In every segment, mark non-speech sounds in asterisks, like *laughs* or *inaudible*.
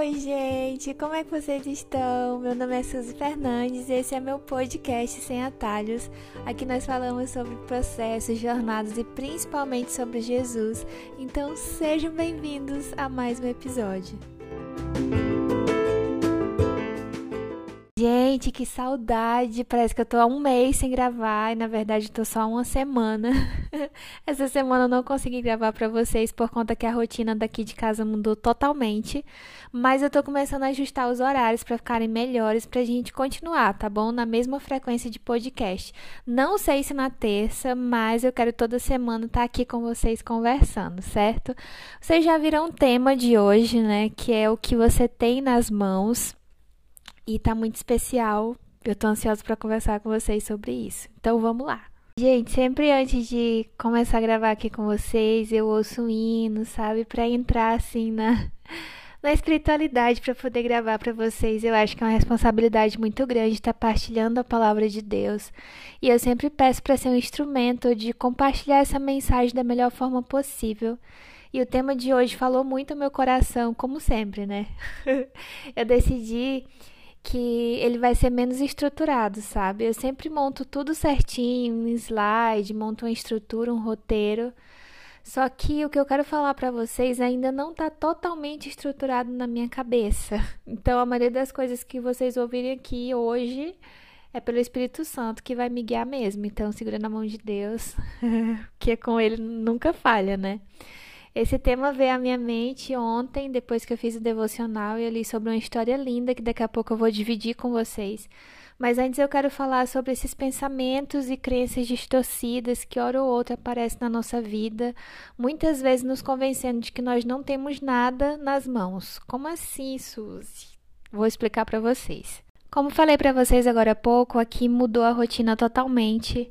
Oi, gente, como é que vocês estão? Meu nome é Suzy Fernandes e esse é meu podcast Sem Atalhos. Aqui nós falamos sobre processos, jornadas e principalmente sobre Jesus. Então sejam bem-vindos a mais um episódio. Gente, que saudade! Parece que eu tô há um mês sem gravar e na verdade tô só uma semana. *laughs* Essa semana eu não consegui gravar para vocês por conta que a rotina daqui de casa mudou totalmente, mas eu tô começando a ajustar os horários para ficarem melhores pra gente continuar, tá bom? Na mesma frequência de podcast. Não sei se na terça, mas eu quero toda semana estar tá aqui com vocês conversando, certo? Vocês já viram o tema de hoje, né, que é o que você tem nas mãos e tá muito especial. Eu tô ansiosa para conversar com vocês sobre isso. Então vamos lá. Gente, sempre antes de começar a gravar aqui com vocês, eu ouço um hino, sabe, para entrar assim na *laughs* na espiritualidade para poder gravar para vocês. Eu acho que é uma responsabilidade muito grande estar partilhando a palavra de Deus. E eu sempre peço para ser um instrumento de compartilhar essa mensagem da melhor forma possível. E o tema de hoje falou muito ao meu coração, como sempre, né? *laughs* eu decidi que ele vai ser menos estruturado, sabe? Eu sempre monto tudo certinho, um slide, monto uma estrutura, um roteiro. Só que o que eu quero falar para vocês ainda não está totalmente estruturado na minha cabeça. *laughs* Então, a maioria das coisas que vocês ouvirem aqui hoje é pelo Espírito Santo que vai me guiar mesmo. Então, segura na mão de Deus, *laughs* que é com ele nunca falha, né? Esse tema veio à minha mente ontem, depois que eu fiz o devocional e eu li sobre uma história linda que daqui a pouco eu vou dividir com vocês. Mas antes eu quero falar sobre esses pensamentos e crenças distorcidas que hora ou outra aparecem na nossa vida, muitas vezes nos convencendo de que nós não temos nada nas mãos. Como assim, Suzy? Vou explicar para vocês. Como falei para vocês agora há pouco, aqui mudou a rotina totalmente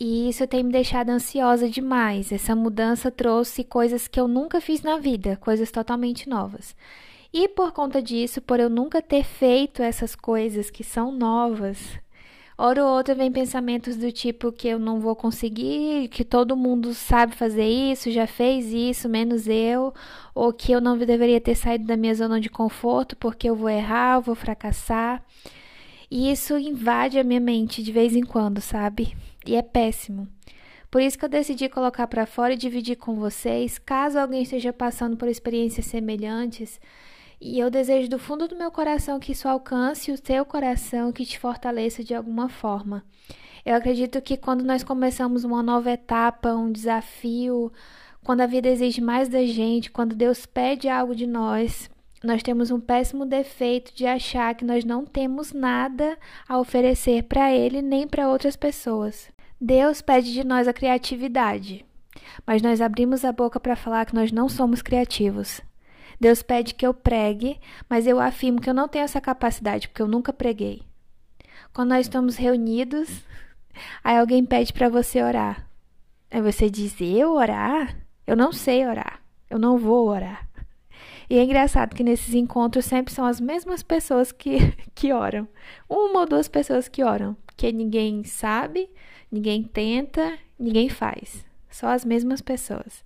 e isso tem me deixado ansiosa demais. Essa mudança trouxe coisas que eu nunca fiz na vida, coisas totalmente novas. E por conta disso, por eu nunca ter feito essas coisas que são novas, hora ou outra vem pensamentos do tipo que eu não vou conseguir, que todo mundo sabe fazer isso, já fez isso, menos eu, ou que eu não deveria ter saído da minha zona de conforto porque eu vou errar, eu vou fracassar. E isso invade a minha mente de vez em quando, sabe? E é péssimo. Por isso que eu decidi colocar para fora e dividir com vocês, caso alguém esteja passando por experiências semelhantes. E eu desejo do fundo do meu coração que isso alcance o seu coração, que te fortaleça de alguma forma. Eu acredito que quando nós começamos uma nova etapa, um desafio, quando a vida exige mais da gente, quando Deus pede algo de nós, nós temos um péssimo defeito de achar que nós não temos nada a oferecer para Ele nem para outras pessoas. Deus pede de nós a criatividade, mas nós abrimos a boca para falar que nós não somos criativos. Deus pede que eu pregue, mas eu afirmo que eu não tenho essa capacidade porque eu nunca preguei. Quando nós estamos reunidos, aí alguém pede para você orar. Aí você diz: Eu orar? Eu não sei orar. Eu não vou orar. E é engraçado que nesses encontros sempre são as mesmas pessoas que, *laughs* que oram. Uma ou duas pessoas que oram. Porque ninguém sabe, ninguém tenta, ninguém faz. Só as mesmas pessoas.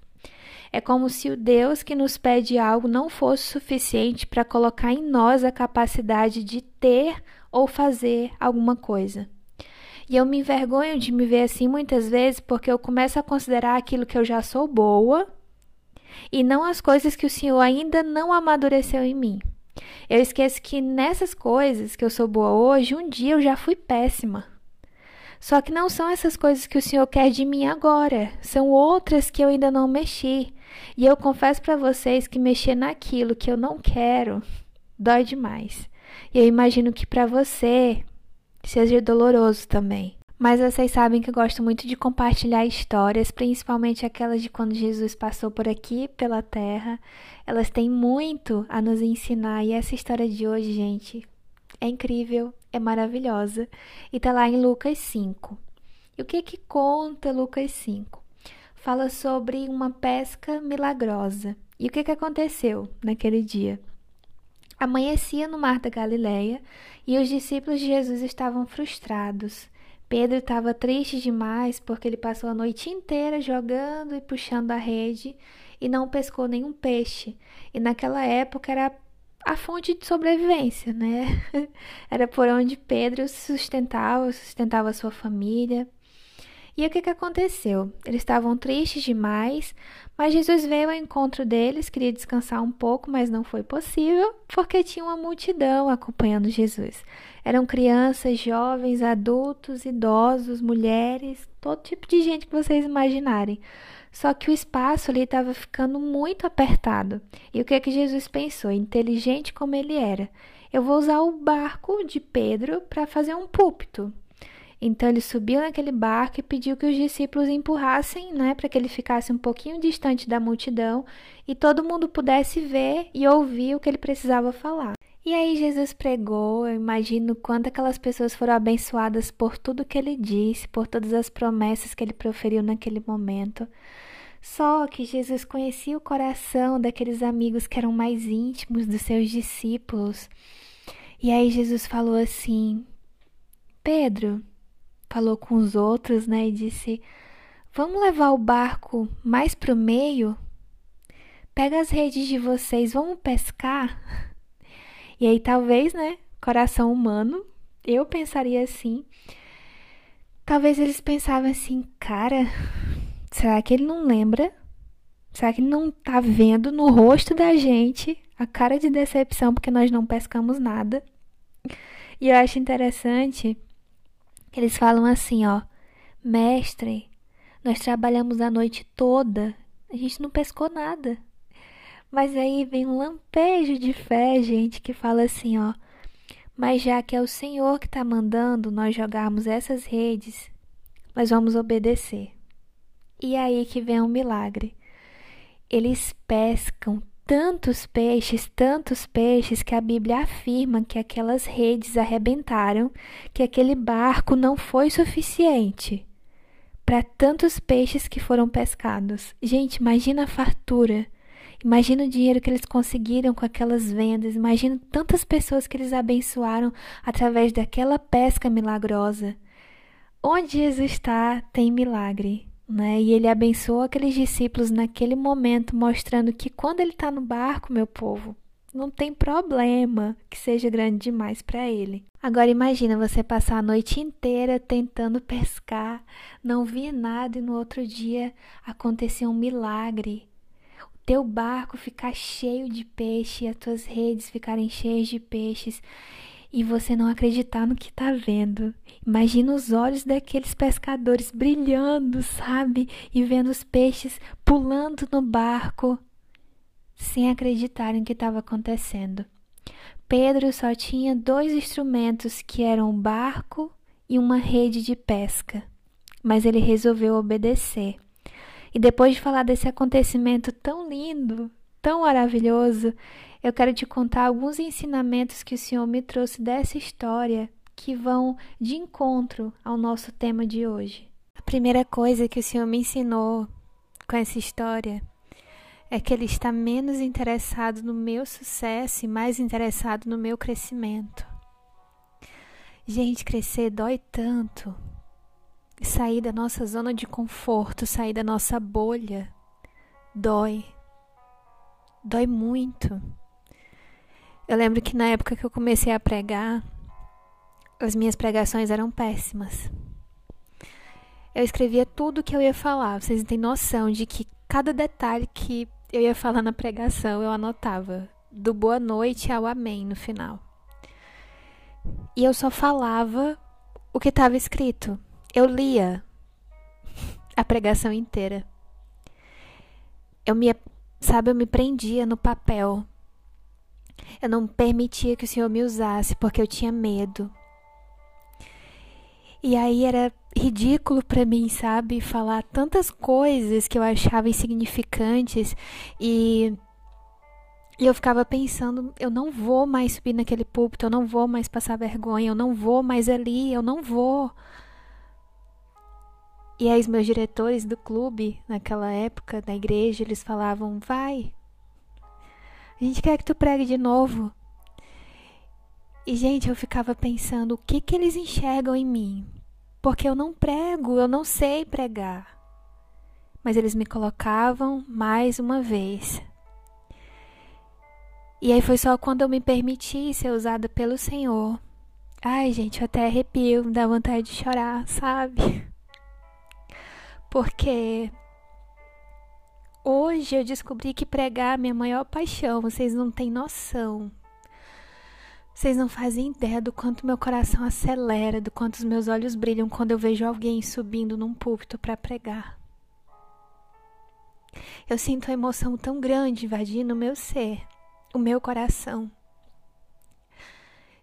É como se o Deus que nos pede algo não fosse suficiente para colocar em nós a capacidade de ter ou fazer alguma coisa. E eu me envergonho de me ver assim muitas vezes porque eu começo a considerar aquilo que eu já sou boa e não as coisas que o Senhor ainda não amadureceu em mim. Eu esqueço que nessas coisas que eu sou boa hoje, um dia eu já fui péssima. Só que não são essas coisas que o Senhor quer de mim agora, são outras que eu ainda não mexi. E eu confesso para vocês que mexer naquilo que eu não quero dói demais. E eu imagino que para você seja doloroso também. Mas vocês sabem que eu gosto muito de compartilhar histórias, principalmente aquelas de quando Jesus passou por aqui pela terra. Elas têm muito a nos ensinar e essa história de hoje, gente, é incrível, é maravilhosa e tá lá em Lucas 5. E o que que conta Lucas 5? Fala sobre uma pesca milagrosa. E o que que aconteceu naquele dia? Amanhecia no mar da Galileia e os discípulos de Jesus estavam frustrados. Pedro estava triste demais porque ele passou a noite inteira jogando e puxando a rede e não pescou nenhum peixe. E naquela época era a fonte de sobrevivência, né? *laughs* Era por onde Pedro se sustentava, sustentava sua família. E o que, que aconteceu? Eles estavam tristes demais, mas Jesus veio ao encontro deles, queria descansar um pouco, mas não foi possível, porque tinha uma multidão acompanhando Jesus. Eram crianças, jovens, adultos, idosos, mulheres, todo tipo de gente que vocês imaginarem. Só que o espaço ali estava ficando muito apertado. E o que é que Jesus pensou? Inteligente como ele era, eu vou usar o barco de Pedro para fazer um púlpito. Então ele subiu naquele barco e pediu que os discípulos empurrassem, né, para que ele ficasse um pouquinho distante da multidão e todo mundo pudesse ver e ouvir o que ele precisava falar. E aí Jesus pregou, eu imagino quanto aquelas pessoas foram abençoadas por tudo que ele disse, por todas as promessas que ele proferiu naquele momento. Só que Jesus conhecia o coração daqueles amigos que eram mais íntimos dos seus discípulos. E aí Jesus falou assim: Pedro, falou com os outros, né, e disse: Vamos levar o barco mais para o meio? Pega as redes de vocês, vamos pescar? E aí, talvez, né, coração humano, eu pensaria assim. Talvez eles pensavam assim, cara, será que ele não lembra? Será que ele não tá vendo no rosto da gente a cara de decepção porque nós não pescamos nada? E eu acho interessante eles falam assim, ó: Mestre, nós trabalhamos a noite toda, a gente não pescou nada. Mas aí vem um lampejo de fé, gente, que fala assim, ó: Mas já que é o Senhor que está mandando nós jogarmos essas redes, nós vamos obedecer. E aí que vem um milagre. Eles pescam tantos peixes, tantos peixes, que a Bíblia afirma que aquelas redes arrebentaram, que aquele barco não foi suficiente para tantos peixes que foram pescados. Gente, imagina a fartura. Imagina o dinheiro que eles conseguiram com aquelas vendas. Imagina tantas pessoas que eles abençoaram através daquela pesca milagrosa. Onde Jesus está, tem milagre né? E ele abençoou aqueles discípulos naquele momento, mostrando que quando ele está no barco, meu povo, não tem problema que seja grande demais para ele. Agora imagina você passar a noite inteira tentando pescar, não via nada e no outro dia acontecer um milagre. Teu barco ficar cheio de peixe, as tuas redes ficarem cheias de peixes e você não acreditar no que está vendo. Imagina os olhos daqueles pescadores brilhando, sabe? E vendo os peixes pulando no barco, sem acreditar no que estava acontecendo. Pedro só tinha dois instrumentos, que eram um barco e uma rede de pesca, mas ele resolveu obedecer. E depois de falar desse acontecimento tão lindo, tão maravilhoso, eu quero te contar alguns ensinamentos que o Senhor me trouxe dessa história que vão de encontro ao nosso tema de hoje. A primeira coisa que o Senhor me ensinou com essa história é que Ele está menos interessado no meu sucesso e mais interessado no meu crescimento. Gente, crescer dói tanto. Sair da nossa zona de conforto, sair da nossa bolha, dói. Dói muito. Eu lembro que na época que eu comecei a pregar, as minhas pregações eram péssimas. Eu escrevia tudo o que eu ia falar. Vocês têm noção de que cada detalhe que eu ia falar na pregação eu anotava, do boa noite ao amém no final. E eu só falava o que estava escrito. Eu lia a pregação inteira. Eu me, sabe, eu me prendia no papel eu não permitia que o Senhor me usasse porque eu tinha medo. E aí era ridículo para mim, sabe, falar tantas coisas que eu achava insignificantes e e eu ficava pensando, eu não vou mais subir naquele púlpito, eu não vou mais passar vergonha, eu não vou mais ali, eu não vou. E aí os meus diretores do clube, naquela época, da igreja, eles falavam, vai, a gente quer que tu pregue de novo. E, gente, eu ficava pensando o que, que eles enxergam em mim. Porque eu não prego, eu não sei pregar. Mas eles me colocavam mais uma vez. E aí foi só quando eu me permiti ser usada pelo Senhor. Ai, gente, eu até arrepio, dá vontade de chorar, *laughs* sabe? Porque hoje eu descobri que pregar é a minha maior paixão, vocês não têm noção. Vocês não fazem ideia do quanto meu coração acelera, do quanto os meus olhos brilham quando eu vejo alguém subindo num púlpito para pregar. Eu sinto uma emoção tão grande invadindo o meu ser, o meu coração.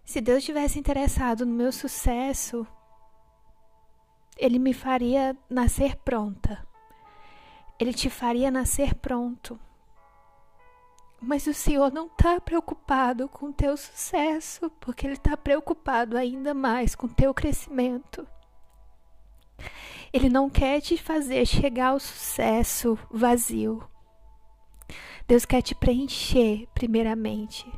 Se Deus tivesse interessado no meu sucesso, Ele me faria nascer pronta. Ele te faria nascer pronto. Mas o Senhor não está preocupado com o teu sucesso, porque Ele está preocupado ainda mais com o teu crescimento. Ele não quer te fazer chegar ao sucesso vazio. Deus quer te preencher, primeiramente.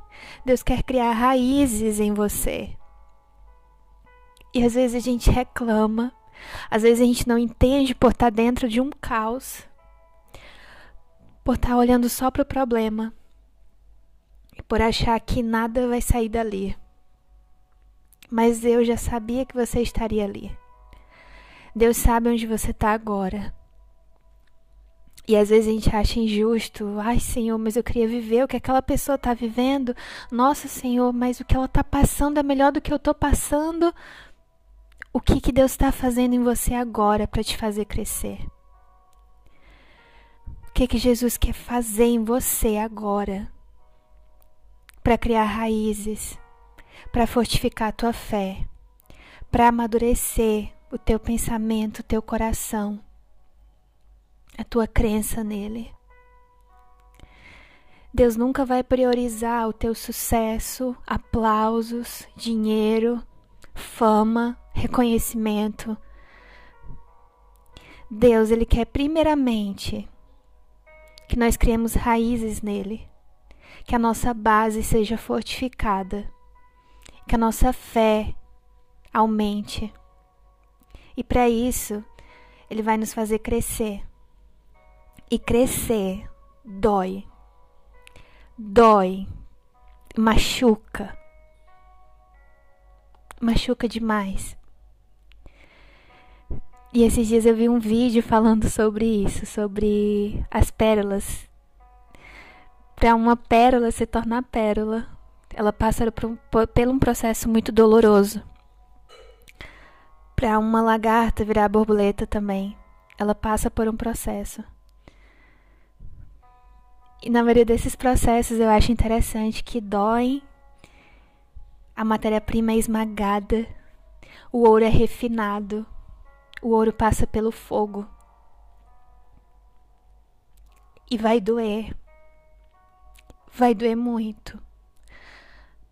Deus quer criar raízes em você. E às vezes a gente reclama, às vezes a gente não entende por estar dentro de um caos, por estar olhando só para o problema por achar que nada vai sair dali. Mas eu já sabia que você estaria ali. Deus sabe onde você está agora. E às vezes a gente acha injusto. Ai, Senhor, mas eu queria viver o que aquela pessoa está vivendo. Nossa, Senhor, mas o que ela está passando é melhor do que eu estou passando. O que, que Deus está fazendo em você agora para te fazer crescer? O que, que Jesus quer fazer em você agora para criar raízes, para fortificar a tua fé, para amadurecer o teu pensamento, o teu coração, a tua crença nele. Deus nunca vai priorizar o teu sucesso, aplausos, dinheiro, fama, reconhecimento. Deus, ele quer primeiramente que nós criemos raízes nele que a nossa base seja fortificada, que a nossa fé aumente. E para isso, Ele vai nos fazer crescer. E crescer dói. Dói. Machuca. Machuca demais. E esses dias eu vi um vídeo falando sobre isso, sobre as pérolas para uma pérola se tornar pérola, ela passa por um, por, um processo muito doloroso. Para uma lagarta virar borboleta também, ela passa por um processo. E na maioria desses processos eu acho interessante que doem, a matéria-prima é esmagada, o ouro é refinado, o ouro passa pelo fogo. E vai doer vai doer muito.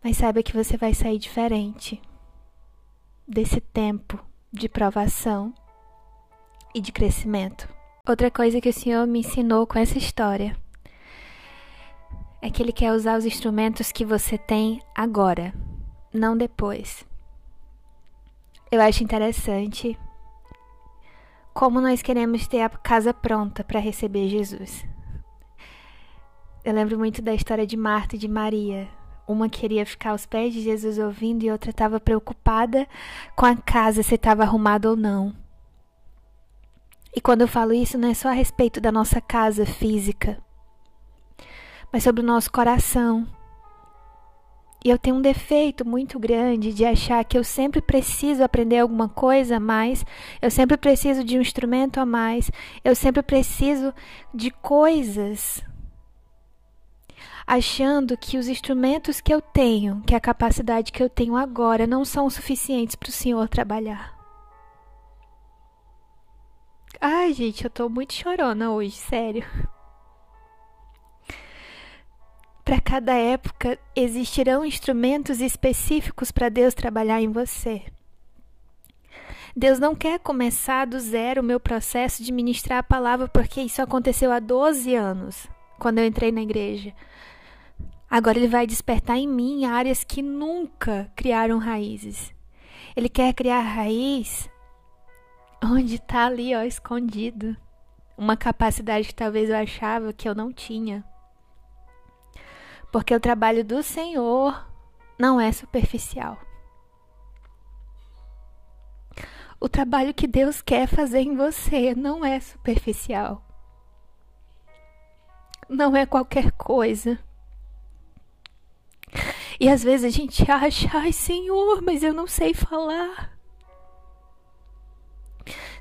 Mas saiba que você vai sair diferente desse tempo de provação e de crescimento. Outra coisa que o Senhor me ensinou com essa história é que Ele quer usar os instrumentos que você tem agora, não depois. Eu acho interessante como nós queremos ter a casa pronta para receber Jesus. Eu lembro muito da história de Marta e de Maria. Uma queria ficar aos pés de Jesus ouvindo e outra estava preocupada com a casa, se estava arrumada ou não. E quando eu falo isso, não é só a respeito da nossa casa física, mas sobre o nosso coração. E eu tenho um defeito muito grande de achar que eu sempre preciso aprender alguma coisa a mais, eu sempre preciso de um instrumento a mais, eu sempre preciso de coisas achando que os instrumentos que eu tenho, que a capacidade que eu tenho agora, não são suficientes para o Senhor trabalhar. Ai, gente, eu tô muito chorona hoje, sério. Para cada época existirão instrumentos específicos para Deus trabalhar em você. Deus não quer começar do zero o meu processo de ministrar a palavra, porque isso aconteceu há 12 anos, quando eu entrei na igreja. Agora ele vai despertar em mim áreas que nunca criaram raízes. Ele quer criar raiz onde está ali, ó, escondido. Uma capacidade que talvez eu achava que eu não tinha. Porque o trabalho do Senhor não é superficial. O trabalho que Deus quer fazer em você não é superficial. Não é qualquer coisa. E às vezes a gente acha, ai Senhor, mas eu não sei falar.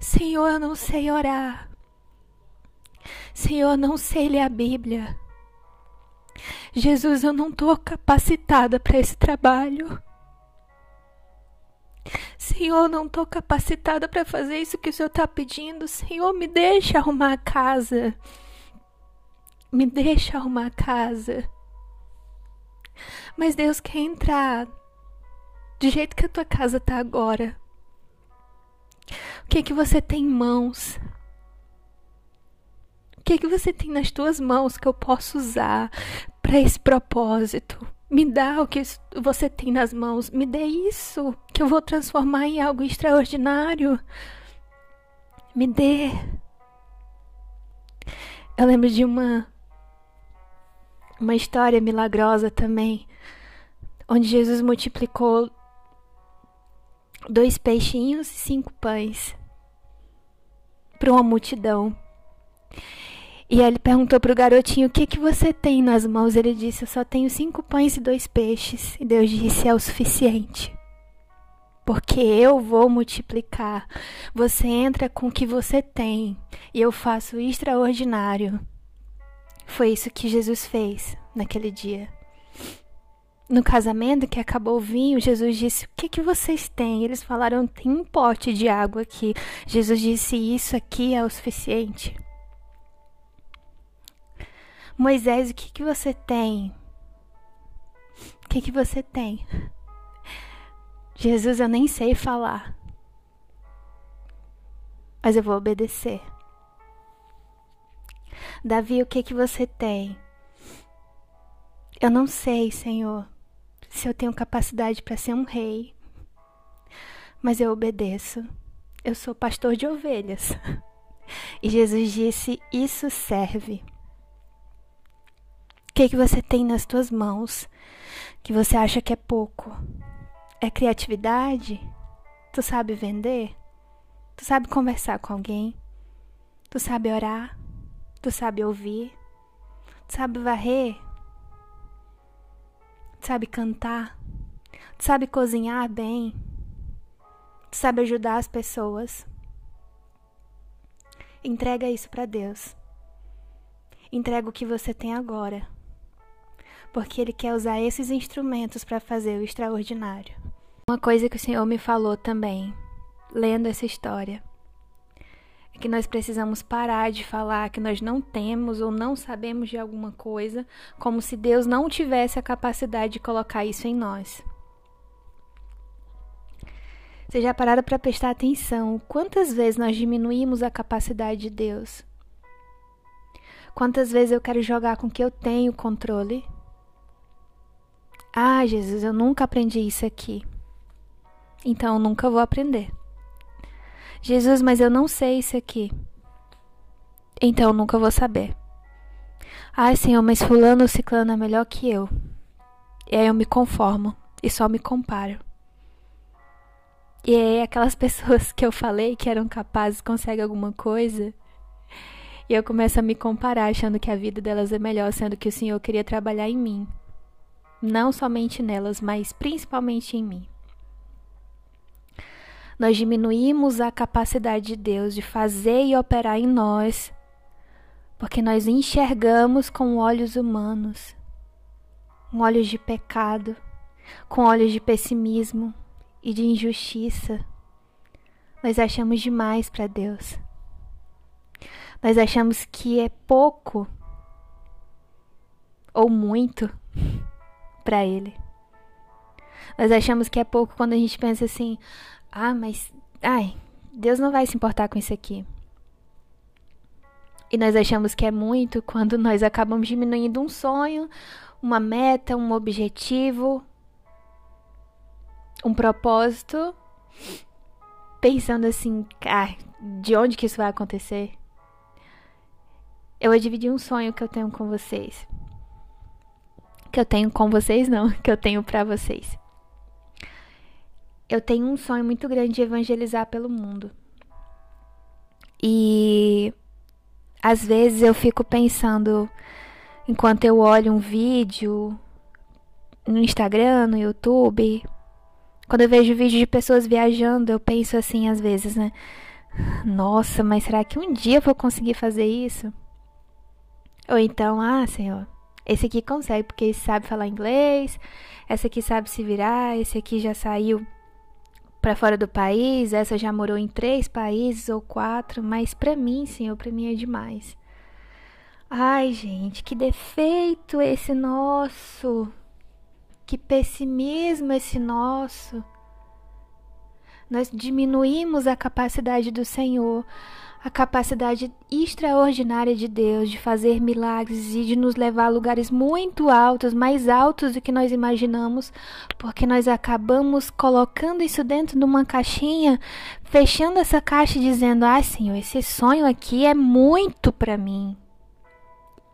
Senhor, eu não sei orar. Senhor, eu não sei ler a Bíblia. Jesus, eu não estou capacitada para esse trabalho. Senhor, não estou capacitada para fazer isso que o Senhor está pedindo. Senhor, me deixa arrumar a casa. Me deixa arrumar a casa. Mas Deus quer entrar do jeito que a tua casa está agora. O que é que você tem em mãos? Que é que você tem nas tuas mãos que eu posso usar para esse propósito? Me dá o que você tem nas mãos, me dê isso que eu vou transformar em algo extraordinário. Me dê. Eu lembro de uma uma história milagrosa também, onde Jesus multiplicou dois peixinhos e cinco pães para uma multidão. E aí ele perguntou para o garotinho: O que, que você tem nas mãos? Ele disse: Eu só tenho cinco pães e dois peixes. E Deus disse: É o suficiente. Porque eu vou multiplicar. Você entra com o que você tem. E eu faço o extraordinário. Foi isso que Jesus fez naquele dia. No casamento que acabou o vinho, Jesus disse: O que, que vocês têm? Eles falaram: Tem um pote de água aqui. Jesus disse: Isso aqui é o suficiente. Moisés, o que, que você tem? O que, que você tem? Jesus, eu nem sei falar. Mas eu vou obedecer. Davi, o que que você tem? Eu não sei, Senhor se eu tenho capacidade para ser um rei, mas eu obedeço. Eu sou pastor de ovelhas. *laughs* E Jesus disse: Isso serve. O que, que você tem nas tuas mãos que você acha que é pouco? É criatividade? Tu sabe vender? Tu sabe conversar com alguém? Tu sabe orar? Tu sabe ouvir? Tu sabe varrer? Tu sabe cantar, tu sabe cozinhar bem, tu sabe ajudar as pessoas. Entrega isso para Deus. Entrega o que você tem agora. Porque Ele quer usar esses instrumentos para fazer o extraordinário. Uma coisa que o Senhor me falou também, lendo essa história, que nós precisamos parar de falar que nós não temos ou não sabemos de alguma coisa, como se Deus não tivesse a capacidade de colocar isso em nós. Vocês já pararam para prestar atenção quantas vezes nós diminuímos a capacidade de Deus? Quantas vezes eu quero jogar com que eu tenho controle? Ah, Jesus, eu nunca aprendi isso aqui. Então eu nunca vou aprender. Jesus, mas eu não sei isso aqui. Então nunca vou saber. Ai, Senhor, mas fulano ou ciclano é melhor que eu. E aí eu me conformo e só me comparo. E aí aquelas *laughs* pessoas que eu falei que eram capazes conseguem alguma coisa. E eu começo a me comparar, achando que a vida delas é melhor, sendo que o Senhor queria trabalhar em mim. Não somente nelas, mas principalmente em mim nós diminuímos a capacidade de Deus de fazer e operar em nós, porque nós enxergamos com olhos humanos, com olhos de pecado, com olhos de pessimismo e de injustiça. Nós achamos demais para Deus. Nós achamos que é pouco ou muito para Ele. Nós achamos que é pouco quando a gente pensa assim: ah, mas. Ai, Deus não vai se importar com isso aqui. E nós achamos que é muito quando nós acabamos diminuindo um sonho, uma meta, um objetivo, um propósito, pensando assim, ah, de onde que isso vai acontecer? Eu vou dividir um sonho que eu tenho com vocês. Que eu tenho com vocês, não, *laughs* que eu tenho para vocês. Eu tenho um sonho muito grande de evangelizar pelo mundo. E às vezes eu fico pensando, enquanto eu olho um vídeo no Instagram, no YouTube, quando eu vejo vídeo de pessoas viajando, eu penso assim às vezes, né? Nossa, mas será que um dia eu vou conseguir fazer isso? Ou então, ah, Senhor, esse aqui consegue porque sabe falar inglês, essa aqui sabe se virar, esse aqui já saiu para fora do país, essa já morou em três países ou quatro, mas para mim, Senhor, para mim é demais. Ai, gente, que defeito esse nosso. Que pessimismo esse nosso. Nós diminuímos a capacidade do Senhor a capacidade extraordinária de Deus de fazer milagres e de nos levar a lugares muito altos, mais altos do que nós imaginamos, porque nós acabamos colocando isso dentro de uma caixinha, fechando essa caixa e dizendo: "Ah, Senhor, esse sonho aqui é muito para mim.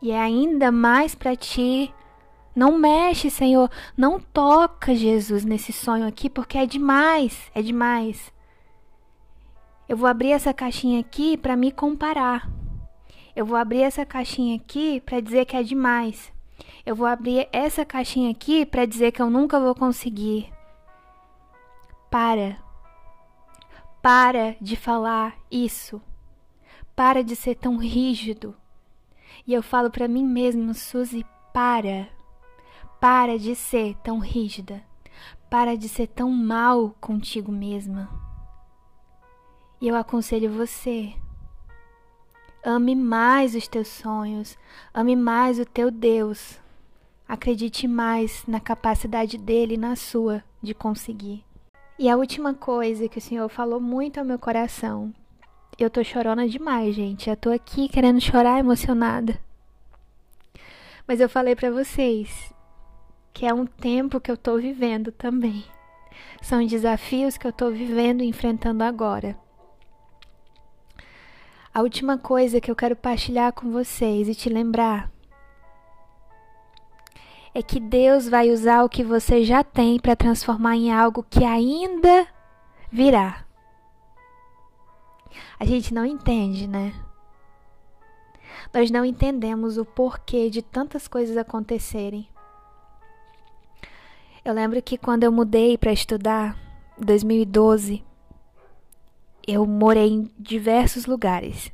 E é ainda mais para ti." Não mexe, Senhor. Não toca, Jesus, nesse sonho aqui, porque é demais, é demais. Eu vou abrir essa caixinha aqui para me comparar. Eu vou abrir essa caixinha aqui para dizer que é demais. Eu vou abrir essa caixinha aqui para dizer que eu nunca vou conseguir. Para. Para de falar isso. Para de ser tão rígido. E eu falo para mim mesmo, Suzy, para. Para de ser tão rígida. Para de ser tão mal contigo mesma. E eu aconselho você. Ame mais os teus sonhos, ame mais o teu Deus. Acredite mais na capacidade dele e na sua de conseguir. E a última coisa que o Senhor falou muito ao meu coração. Eu tô chorona demais, gente. Eu tô aqui querendo chorar emocionada. Mas eu falei para vocês que é um tempo que eu tô vivendo também. São desafios que eu tô vivendo e enfrentando agora. A última coisa que eu quero partilhar com vocês e te lembrar é que Deus vai usar o que você já tem para transformar em algo que ainda virá. A gente não entende, né? Nós não entendemos o porquê de tantas coisas acontecerem. Eu lembro que quando eu mudei para estudar, em 2012, eu morei em diversos lugares.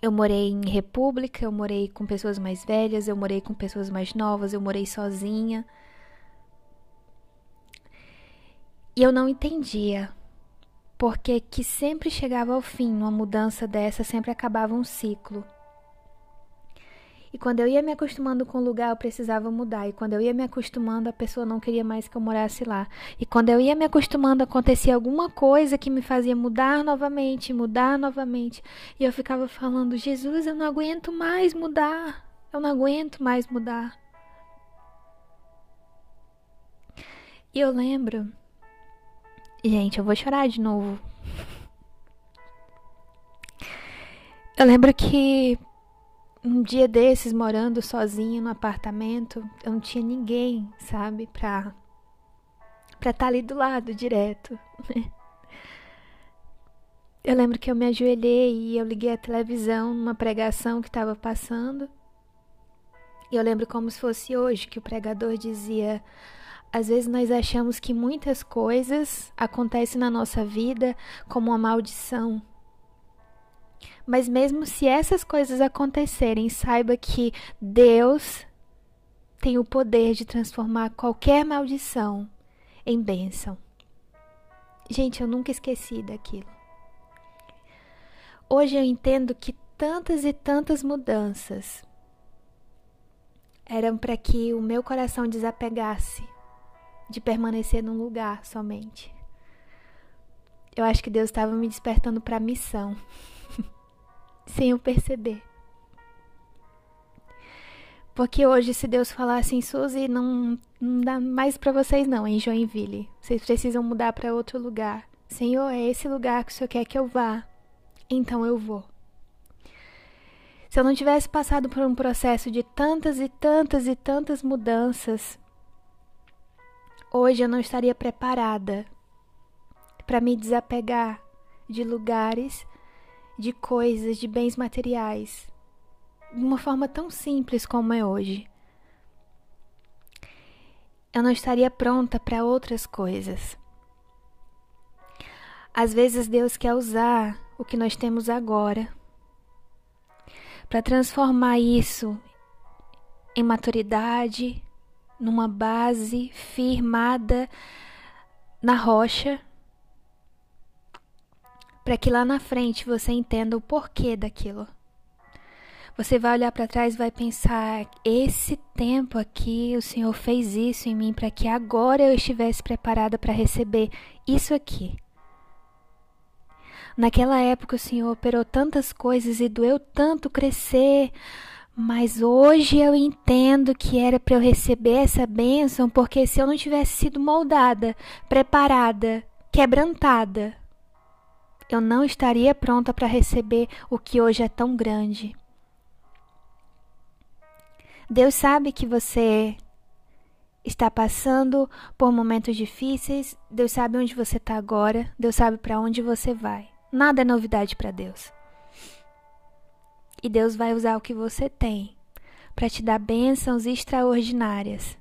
Eu morei em república, eu morei com pessoas mais velhas, eu morei com pessoas mais novas, eu morei sozinha. E eu não entendia porque que sempre chegava ao fim, uma mudança dessa sempre acabava um ciclo. E quando eu ia me acostumando com o lugar, eu precisava mudar. E quando eu ia me acostumando, a pessoa não queria mais que eu morasse lá. E quando eu ia me acostumando, acontecia alguma coisa que me fazia mudar novamente, mudar novamente. E eu ficava falando: Jesus, eu não aguento mais mudar. Eu não aguento mais mudar. E eu lembro. Gente, eu vou chorar de novo. Eu lembro que um dia desses, morando sozinha no apartamento, eu não tinha ninguém, sabe, pra pra estar tá ali do lado direto. *laughs* Né? Eu lembro que eu me ajoelhei e eu liguei a televisão numa pregação que estava passando. E eu lembro como se fosse hoje que o pregador dizia: às vezes nós achamos que muitas coisas acontecem na nossa vida como uma maldição, mas mesmo se essas coisas acontecerem, saiba que Deus tem o poder de transformar qualquer maldição em bênção. Gente, eu nunca esqueci daquilo. Hoje eu entendo que tantas e tantas mudanças eram para que o meu coração desapegasse de permanecer num lugar somente. Eu acho que Deus estava me despertando para a missão sem eu perceber. Porque hoje, se Deus falar assim, Suzy, não, não dá mais para vocês não, em Joinville. Vocês precisam mudar para outro lugar. Senhor, é esse lugar que o Senhor quer que eu vá. Então eu vou. Se eu não tivesse passado por um processo de tantas e tantas e tantas mudanças, hoje eu não estaria preparada para me desapegar de lugares, de coisas, de bens materiais, de uma forma tão simples como é hoje. Eu não estaria pronta para outras coisas. Às vezes Deus quer usar o que nós temos agora para transformar isso em maturidade, numa base firmada na rocha, para que lá na frente você entenda o porquê daquilo. Você vai olhar para trás e vai pensar: esse tempo aqui o Senhor fez isso em mim para que agora eu estivesse preparada para receber isso aqui. Naquela época o Senhor operou tantas coisas e doeu tanto crescer, mas hoje eu entendo que era para eu receber essa bênção, porque se eu não tivesse sido moldada, preparada, quebrantada, eu não estaria pronta para receber o que hoje é tão grande. Deus sabe que você está passando por momentos difíceis, Deus sabe onde você está agora, Deus sabe para onde você vai. Nada é novidade para Deus. E Deus vai usar o que você tem para te dar bênçãos extraordinárias.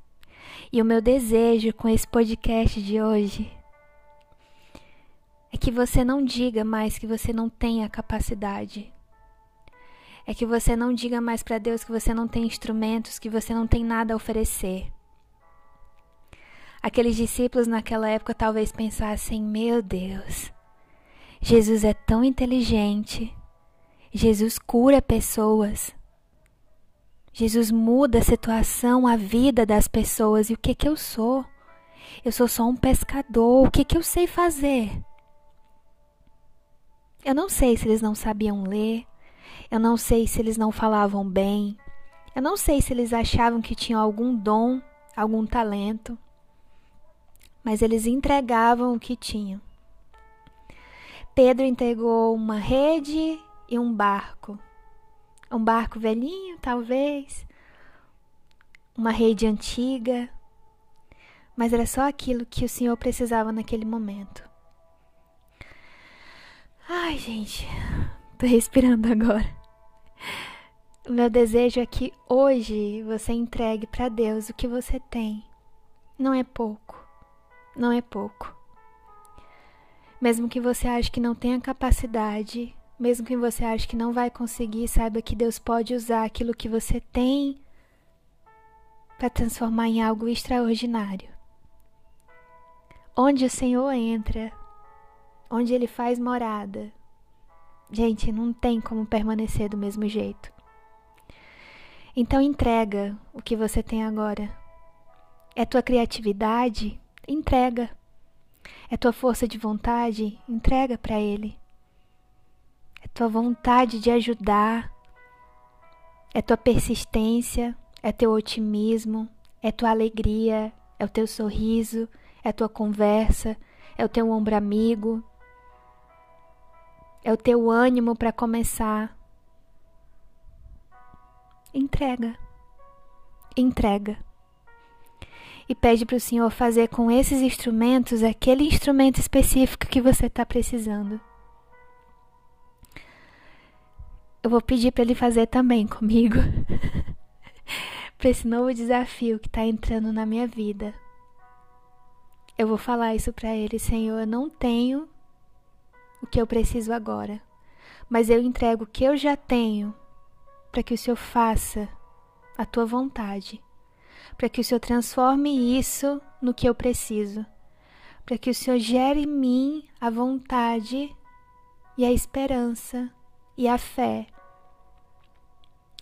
E o meu desejo com esse podcast de hoje é que você não diga mais que você não tem a capacidade. É que você não diga mais para Deus que você não tem instrumentos, que você não tem nada a oferecer. Aqueles discípulos naquela época talvez pensassem: meu Deus, Jesus é tão inteligente. Jesus cura pessoas. Jesus muda a situação, a vida das pessoas. E o que que eu sou? Eu sou só um pescador. O que que eu sei fazer? Eu não sei se eles não sabiam ler. Eu não sei se eles não falavam bem. Eu não sei se eles achavam que tinham algum dom, algum talento. Mas eles entregavam o que tinham. Pedro entregou uma rede e um barco. Um barco velhinho, talvez, uma rede antiga, mas era só aquilo que o Senhor precisava naquele momento. Ai, gente, tô respirando agora. O meu desejo é que hoje você entregue para Deus o que você tem. Não é pouco, não é pouco. Mesmo que você ache que não tenha capacidade, mesmo que você ache que não vai conseguir, saiba que Deus pode usar aquilo que você tem para transformar em algo extraordinário. Onde o Senhor entra, onde Ele faz morada, gente, não tem como permanecer do mesmo jeito. Então entrega o que você tem agora. É tua criatividade? Entrega. É tua força de vontade? Entrega para Ele. É tua vontade de ajudar. É tua persistência. É teu otimismo. É tua alegria. É o teu sorriso. É tua conversa. É o teu ombro amigo. É o teu ânimo para começar. Entrega. Entrega e pede para o Senhor fazer com esses instrumentos aquele instrumento específico que você está precisando. Eu vou pedir para Ele fazer também comigo, *laughs* para esse novo desafio que está entrando na minha vida. Eu vou falar isso para Ele, Senhor. Eu não tenho o que eu preciso agora, mas eu entrego o que eu já tenho para que o Senhor faça a tua vontade para que o Senhor transforme isso no que eu preciso, para que o Senhor gere em mim a vontade e a esperança e a fé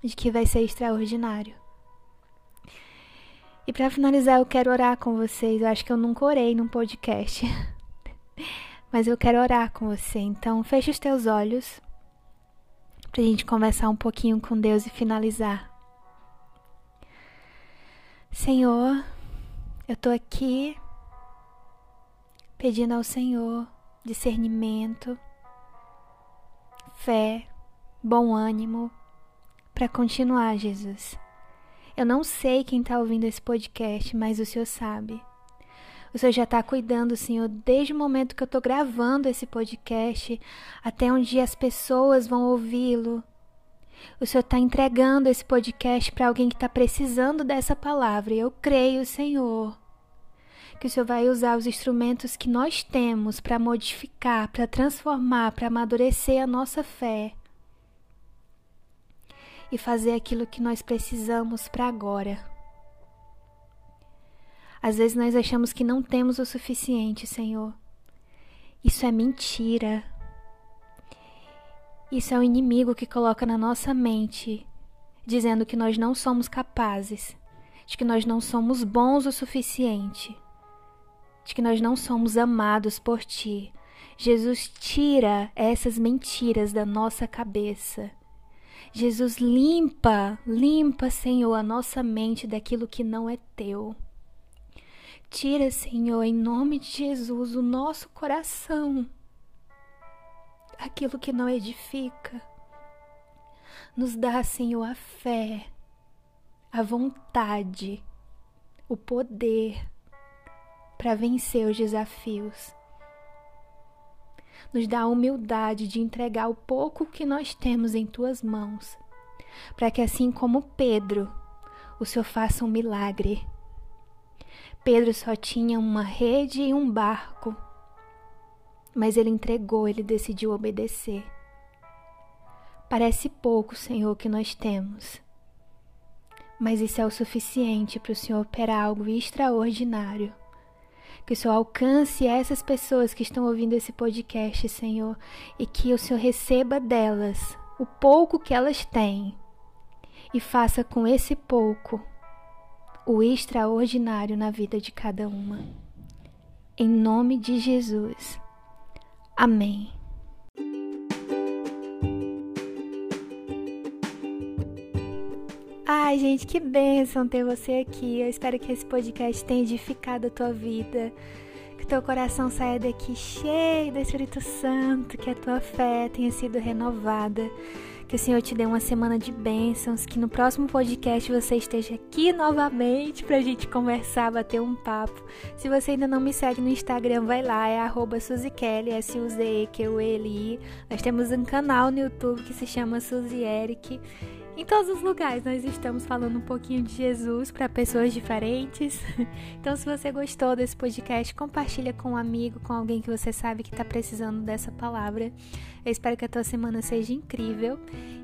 de que vai ser extraordinário. E para finalizar, eu quero orar com vocês. Eu acho que eu nunca orei num podcast. *laughs* Mas eu quero orar com você. Então, feche os teus olhos para a gente conversar um pouquinho com Deus e finalizar. Senhor, eu tô aqui pedindo ao Senhor discernimento, fé, bom ânimo para continuar, Jesus. Eu não sei quem está ouvindo esse podcast, mas o Senhor sabe. O Senhor já está cuidando, Senhor, desde o momento que eu estou gravando esse podcast até onde as pessoas vão ouvi-lo. O Senhor está entregando esse podcast para alguém que está precisando dessa palavra. E eu creio, Senhor, que o Senhor vai usar os instrumentos que nós temos para modificar, para transformar, para amadurecer a nossa fé e fazer aquilo que nós precisamos para agora. Às vezes nós achamos que não temos o suficiente, Senhor. Isso é mentira. Isso é o inimigo que coloca na nossa mente, dizendo que nós não somos capazes, de que nós não somos bons o suficiente, de que nós não somos amados por Ti. Jesus tira essas mentiras da nossa cabeça. Jesus limpa, limpa, Senhor, a nossa mente daquilo que não é teu. Tira, Senhor, em nome de Jesus, o nosso coração, aquilo que não edifica. Nos dá, Senhor, a fé, a vontade, o poder para vencer os desafios. Nos dá a humildade de entregar o pouco que nós temos em tuas mãos, para que assim como Pedro, o Senhor faça um milagre Pedro só tinha uma rede e um barco, mas ele entregou, ele decidiu obedecer. Parece pouco, Senhor, que nós temos, mas isso é o suficiente para o Senhor operar algo extraordinário. Que o Senhor alcance essas pessoas que estão ouvindo esse podcast, Senhor, e que o Senhor receba delas o pouco que elas têm e faça com esse pouco o extraordinário na vida de cada uma. Em nome de Jesus. Amém. Ai, gente, que bênção ter você aqui. Eu espero que esse podcast tenha edificado a tua vida. Que teu coração saia daqui cheio do Espírito Santo, que a tua fé tenha sido renovada. Que o Senhor te dê uma semana de bênçãos. Que no próximo podcast você esteja aqui novamente pra gente conversar, bater um papo. Se você ainda não me segue no Instagram, vai lá, é SuzyKelly, S-U-Z-E-Q-U-L-I. Nós temos um canal no YouTube que se chama Suzy Eric. Em todos os lugares nós estamos falando um pouquinho de Jesus para pessoas diferentes. *laughs* Então, se você gostou desse podcast, compartilha com um amigo, com alguém que você sabe que está precisando dessa palavra. Eu espero que a tua semana seja incrível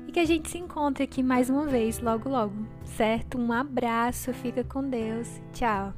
e que a gente se encontre aqui mais uma vez logo logo, certo? Um abraço, fica com Deus. Tchau.